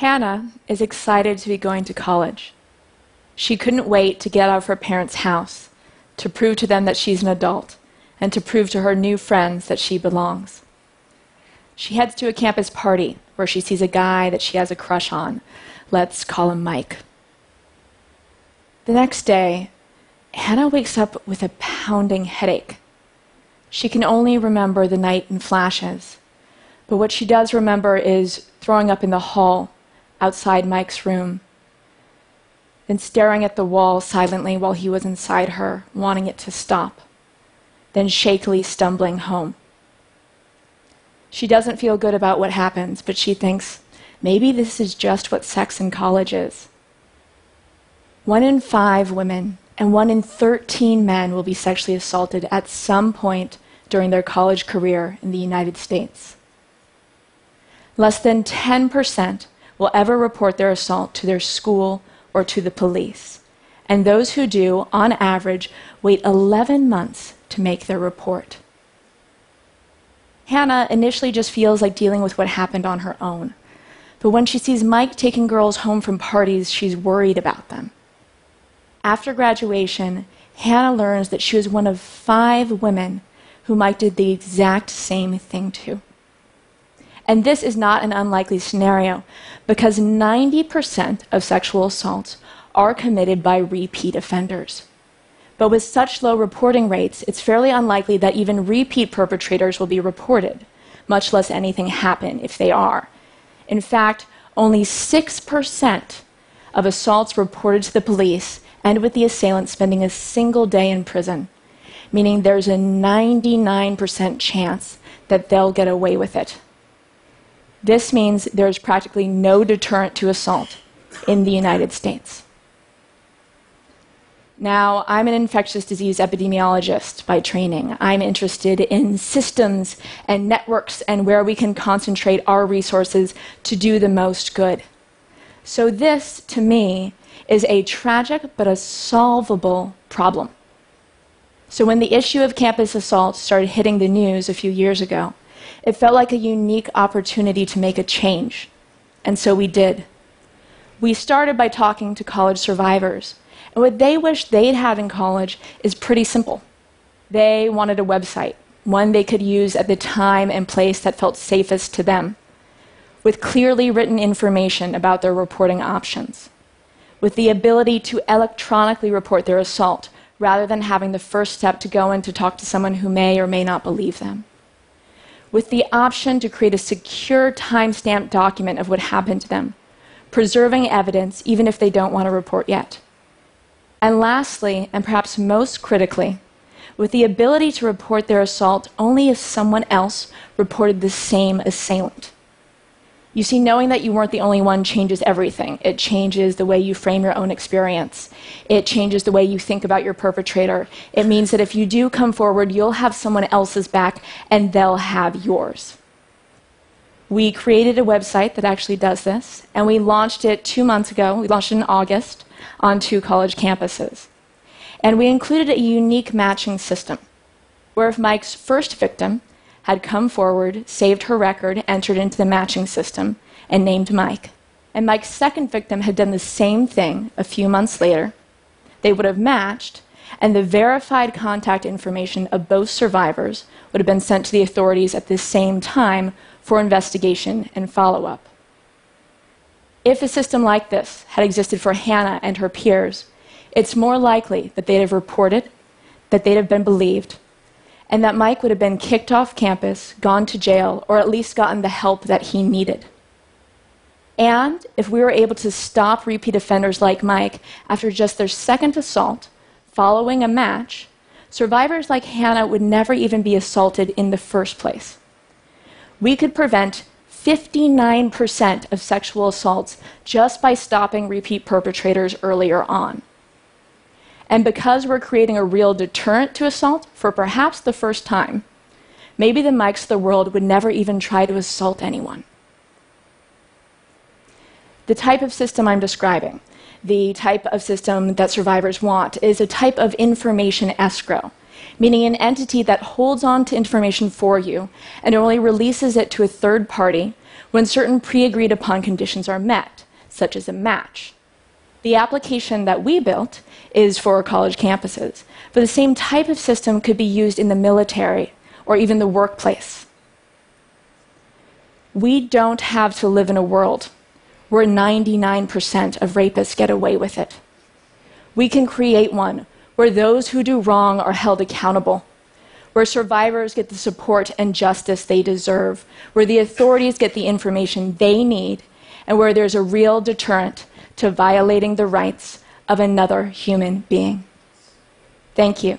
Hannah is excited to be going to college. She couldn't wait to get out of her parents' house, to prove to them that she's an adult, and to prove to her new friends that she belongs. She heads to a campus party where she sees a guy that she has a crush on. Let's call him Mike. The next day, Hannah wakes up with a pounding headache. She can only remember the night in flashes, but what she does remember is throwing up in the hall outside Mike's room, then staring at the wall silently while he was inside her, wanting it to stop, then shakily stumbling home. She doesn't feel good about what happens, but she thinks maybe this is just what sex in college is. One in five women and one in 13 men will be sexually assaulted at some point during their college career in the United States. Less than 10% will ever report their assault to their school or to the police. And those who do, on average, wait 11 months to make their report. Hannah initially just feels like dealing with what happened on her own. But when she sees Mike taking girls home from parties, she's worried about them. After graduation, Hannah learns that she was one of five women who Mike did the exact same thing to. And this is not an unlikely scenario because 90% of sexual assaults are committed by repeat offenders. But with such low reporting rates, it's fairly unlikely that even repeat perpetrators will be reported, much less anything happen if they are. In fact, only 6% of assaults reported to the police end with the assailant spending a single day in prison, meaning there's a 99% chance that they'll get away with it. This means there's practically no deterrent to assault in the United States. Now, I'm an infectious disease epidemiologist by training. I'm interested in systems and networks and where we can concentrate our resources to do the most good. So, this, to me, is a tragic but a solvable problem. So, when the issue of campus assault started hitting the news a few years ago, it felt like a unique opportunity to make a change. And so we did. We started by talking to college survivors. And what they wish they'd had in college is pretty simple. They wanted a website, one they could use at the time and place that felt safest to them, with clearly written information about their reporting options, with the ability to electronically report their assault rather than having the first step to go in to talk to someone who may or may not believe them with the option to create a secure timestamp document of what happened to them, preserving evidence even if they don't want to report yet. And lastly, and perhaps most critically, with the ability to report their assault only if someone else reported the same assailant. You see, knowing that you weren't the only one changes everything. It changes the way you frame your own experience. It changes the way you think about your perpetrator. It means that if you do come forward, you'll have someone else's back and they'll have yours. We created a website that actually does this, and we launched it two months ago. We launched it in August on two college campuses. And we included a unique matching system where if Mike's first victim had come forward, saved her record, entered into the matching system, and named Mike. And Mike's second victim had done the same thing a few months later. They would have matched, and the verified contact information of both survivors would have been sent to the authorities at the same time for investigation and follow up. If a system like this had existed for Hannah and her peers, it's more likely that they'd have reported, that they'd have been believed, and that Mike would have been kicked off campus, gone to jail, or at least gotten the help that he needed. And if we were able to stop repeat offenders like Mike after just their second assault following a match, survivors like Hannah would never even be assaulted in the first place. We could prevent 59% of sexual assaults just by stopping repeat perpetrators earlier on. And because we're creating a real deterrent to assault for perhaps the first time, maybe the Mikes of the world would never even try to assault anyone. The type of system I'm describing, the type of system that survivors want, is a type of information escrow. meaning an entity that holds on to information for you and only releases it to a third party when certain pre agreed upon conditions are met, such as a match. The application that we built is for college campuses, but the same type of system could be used in the military or even the workplace. We don't have to live in a world where 99% of rapists get away with it. We can create one where those who do wrong are held accountable, where survivors get the support and justice they deserve, where the authorities get the information they need, and where there's a real deterrent to violating the rights of another human being. Thank you.